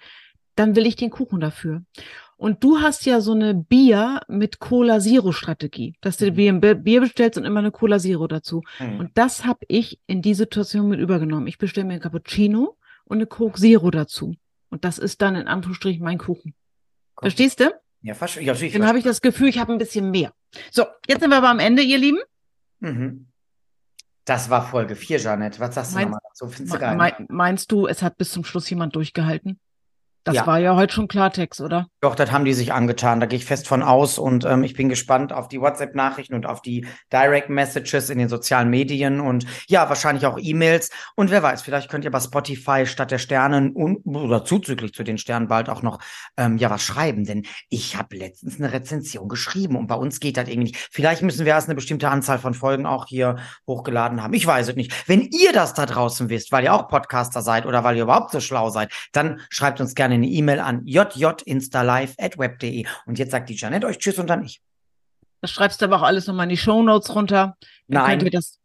dann will ich den Kuchen dafür. Und du hast ja so eine Bier mit Cola Zero Strategie, dass du dir mhm. ein Bier bestellst und immer eine Cola Zero dazu. Mhm. Und das habe ich in die Situation mit übergenommen. Ich bestelle mir ein Cappuccino und eine Coke Zero dazu. Und das ist dann in Anführungsstrichen mein Kuchen. Cool. Verstehst du? Ja, fast, ja, ich Dann habe ich das Gefühl, ich habe ein bisschen mehr. So, jetzt sind wir aber am Ende, ihr Lieben. Mhm. Das war Folge 4, Janet. Was sagst du nochmal dazu? Findest du geil? Meinst du, es hat bis zum Schluss jemand durchgehalten? Das ja. war ja heute schon Klartext, oder? Doch, das haben die sich angetan. Da gehe ich fest von aus und ähm, ich bin gespannt auf die WhatsApp-Nachrichten und auf die Direct Messages in den sozialen Medien und ja, wahrscheinlich auch E-Mails. Und wer weiß, vielleicht könnt ihr bei Spotify statt der Sternen und, oder zuzüglich zu den Sternen bald auch noch ähm, ja was schreiben. Denn ich habe letztens eine Rezension geschrieben und bei uns geht das irgendwie nicht. Vielleicht müssen wir erst eine bestimmte Anzahl von Folgen auch hier hochgeladen haben. Ich weiß es nicht. Wenn ihr das da draußen wisst, weil ihr auch Podcaster seid oder weil ihr überhaupt so schlau seid, dann schreibt uns gerne eine E-Mail an jjinstalive.web.de. Und jetzt sagt die Janet euch Tschüss und dann ich. Das schreibst du aber auch alles nochmal in die Show Notes runter. Dann Nein. Das,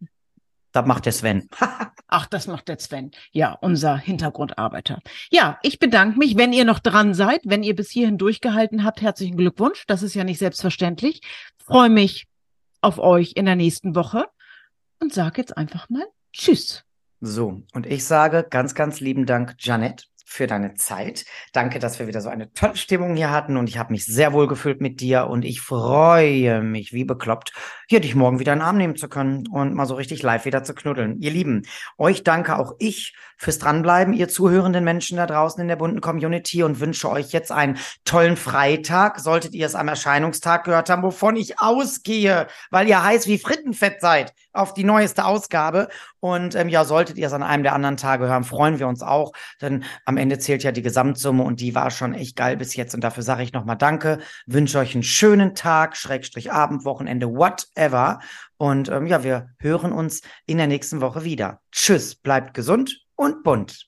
das macht der Sven. (laughs) Ach, das macht der Sven. Ja, unser Hintergrundarbeiter. Ja, ich bedanke mich, wenn ihr noch dran seid, wenn ihr bis hierhin durchgehalten habt. Herzlichen Glückwunsch. Das ist ja nicht selbstverständlich. Freue mich auf euch in der nächsten Woche und sage jetzt einfach mal Tschüss. So, und ich sage ganz, ganz lieben Dank, Janet für deine Zeit. Danke, dass wir wieder so eine tolle Stimmung hier hatten und ich habe mich sehr wohl gefühlt mit dir und ich freue mich wie bekloppt, hier dich morgen wieder in den Arm nehmen zu können und mal so richtig live wieder zu knuddeln. Ihr Lieben, euch danke auch ich fürs Dranbleiben, ihr zuhörenden Menschen da draußen in der bunten Community und wünsche euch jetzt einen tollen Freitag. Solltet ihr es am Erscheinungstag gehört haben, wovon ich ausgehe, weil ihr heiß wie Frittenfett seid auf die neueste Ausgabe. Und ähm, ja, solltet ihr es an einem der anderen Tage hören, freuen wir uns auch, denn Ende zählt ja die Gesamtsumme und die war schon echt geil bis jetzt. Und dafür sage ich nochmal Danke, wünsche euch einen schönen Tag, Schrägstrich Abend, Wochenende, whatever. Und ähm, ja, wir hören uns in der nächsten Woche wieder. Tschüss, bleibt gesund und bunt.